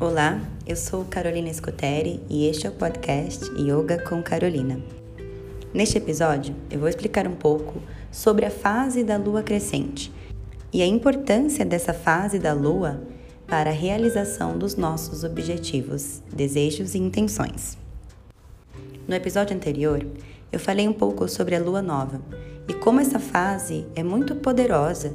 Olá, eu sou Carolina Scuteri e este é o podcast Yoga com Carolina. Neste episódio, eu vou explicar um pouco sobre a fase da lua crescente e a importância dessa fase da lua para a realização dos nossos objetivos, desejos e intenções. No episódio anterior, eu falei um pouco sobre a lua nova e como essa fase é muito poderosa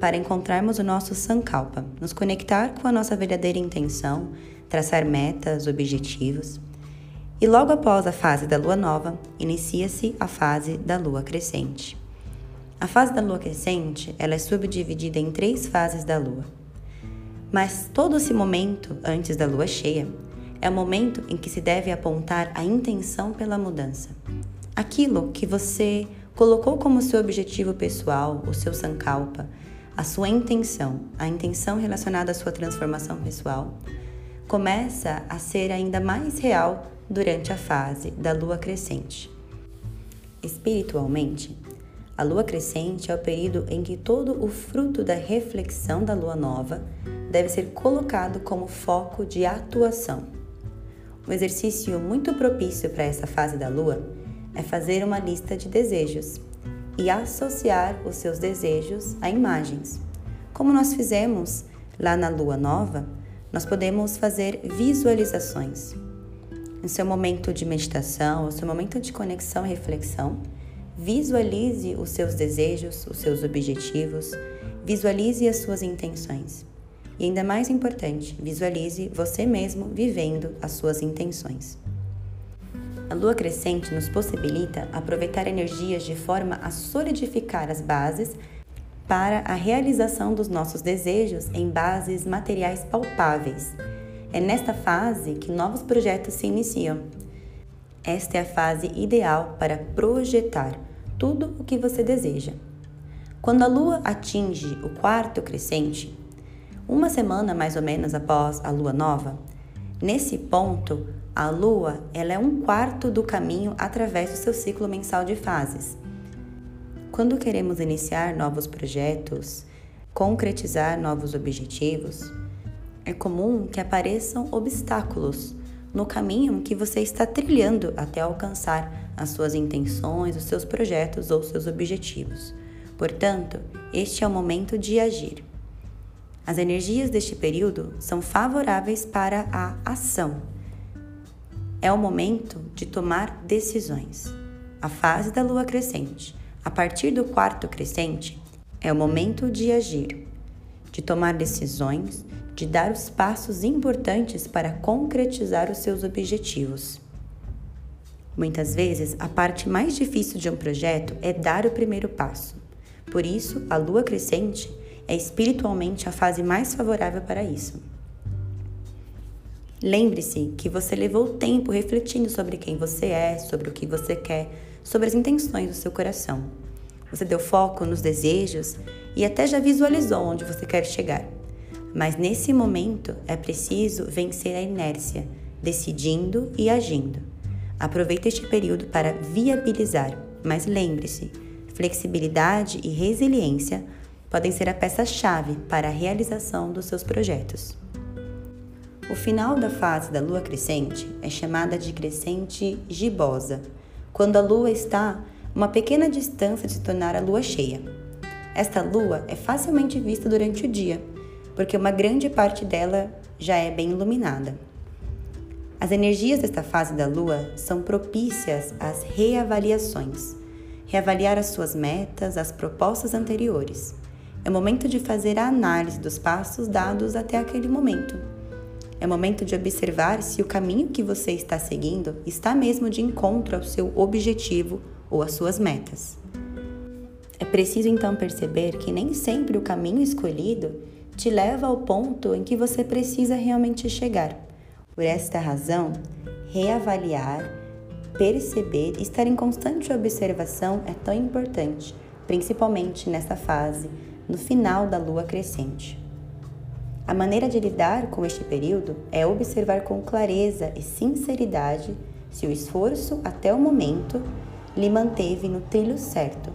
para encontrarmos o nosso Sankalpa, nos conectar com a nossa verdadeira intenção, traçar metas, objetivos. E logo após a fase da lua nova, inicia-se a fase da lua crescente. A fase da lua crescente, ela é subdividida em três fases da lua. Mas todo esse momento antes da lua cheia é o momento em que se deve apontar a intenção pela mudança. Aquilo que você colocou como seu objetivo pessoal, o seu sankalpa, a sua intenção, a intenção relacionada à sua transformação pessoal, começa a ser ainda mais real durante a fase da lua crescente. Espiritualmente, a lua crescente é o período em que todo o fruto da reflexão da lua nova deve ser colocado como foco de atuação. Um exercício muito propício para essa fase da lua é fazer uma lista de desejos e associar os seus desejos a imagens. Como nós fizemos lá na lua nova, nós podemos fazer visualizações. No seu momento de meditação, no seu momento de conexão e reflexão, visualize os seus desejos, os seus objetivos, visualize as suas intenções. E ainda mais importante, visualize você mesmo vivendo as suas intenções. A lua crescente nos possibilita aproveitar energias de forma a solidificar as bases para a realização dos nossos desejos em bases materiais palpáveis. É nesta fase que novos projetos se iniciam. Esta é a fase ideal para projetar tudo o que você deseja. Quando a lua atinge o quarto crescente, uma semana mais ou menos após a lua nova, nesse ponto a Lua ela é um quarto do caminho através do seu ciclo mensal de fases. Quando queremos iniciar novos projetos, concretizar novos objetivos, é comum que apareçam obstáculos no caminho que você está trilhando até alcançar as suas intenções, os seus projetos ou seus objetivos. Portanto, este é o momento de agir. As energias deste período são favoráveis para a ação é o momento de tomar decisões. A fase da lua crescente, a partir do quarto crescente, é o momento de agir, de tomar decisões, de dar os passos importantes para concretizar os seus objetivos. Muitas vezes, a parte mais difícil de um projeto é dar o primeiro passo. Por isso, a lua crescente é espiritualmente a fase mais favorável para isso. Lembre-se que você levou tempo refletindo sobre quem você é, sobre o que você quer, sobre as intenções do seu coração. Você deu foco nos desejos e até já visualizou onde você quer chegar. Mas nesse momento é preciso vencer a inércia, decidindo e agindo. Aproveite este período para viabilizar, mas lembre-se: flexibilidade e resiliência podem ser a peça-chave para a realização dos seus projetos. O final da fase da lua crescente é chamada de crescente gibosa, quando a lua está uma pequena distância de se tornar a lua cheia. Esta lua é facilmente vista durante o dia, porque uma grande parte dela já é bem iluminada. As energias desta fase da lua são propícias às reavaliações, reavaliar as suas metas, as propostas anteriores. É o momento de fazer a análise dos passos dados até aquele momento é momento de observar se o caminho que você está seguindo está mesmo de encontro ao seu objetivo ou às suas metas. É preciso então perceber que nem sempre o caminho escolhido te leva ao ponto em que você precisa realmente chegar. Por esta razão, reavaliar, perceber e estar em constante observação é tão importante, principalmente nessa fase, no final da lua crescente. A maneira de lidar com este período é observar com clareza e sinceridade se o esforço até o momento lhe manteve no trilho certo.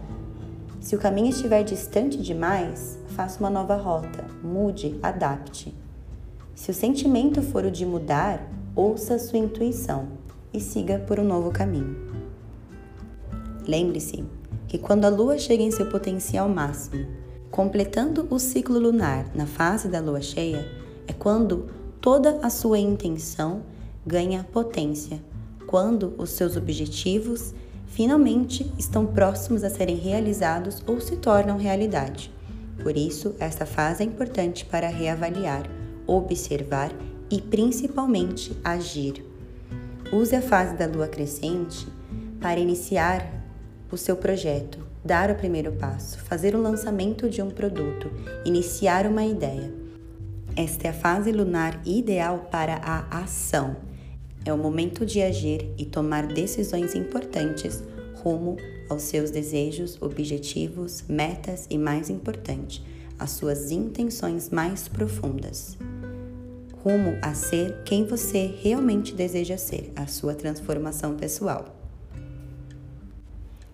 Se o caminho estiver distante demais, faça uma nova rota, mude, adapte. Se o sentimento for o de mudar, ouça sua intuição e siga por um novo caminho. Lembre-se que quando a lua chega em seu potencial máximo, completando o ciclo lunar na fase da lua cheia, é quando toda a sua intenção ganha potência, quando os seus objetivos finalmente estão próximos a serem realizados ou se tornam realidade. Por isso, esta fase é importante para reavaliar, observar e principalmente agir. Use a fase da lua crescente para iniciar o seu projeto, dar o primeiro passo, fazer o lançamento de um produto, iniciar uma ideia. Esta é a fase lunar ideal para a ação. É o momento de agir e tomar decisões importantes rumo aos seus desejos, objetivos, metas e, mais importante, às suas intenções mais profundas. Rumo a ser quem você realmente deseja ser, a sua transformação pessoal.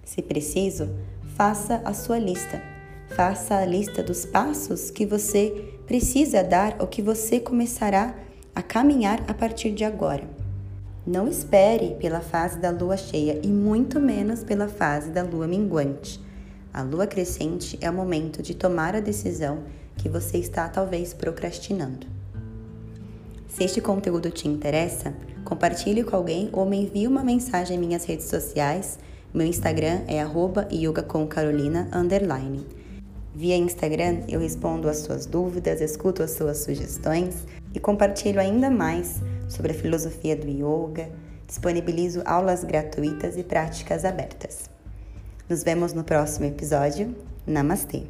Se preciso, faça a sua lista. Faça a lista dos passos que você precisa dar ou que você começará a caminhar a partir de agora. Não espere pela fase da lua cheia e muito menos pela fase da lua minguante. A lua crescente é o momento de tomar a decisão que você está talvez procrastinando. Se este conteúdo te interessa, compartilhe com alguém ou me envie uma mensagem em minhas redes sociais. Meu Instagram é @yogacomcarolina Via Instagram eu respondo às suas dúvidas, escuto as suas sugestões e compartilho ainda mais sobre a filosofia do yoga, disponibilizo aulas gratuitas e práticas abertas. Nos vemos no próximo episódio. Namastê!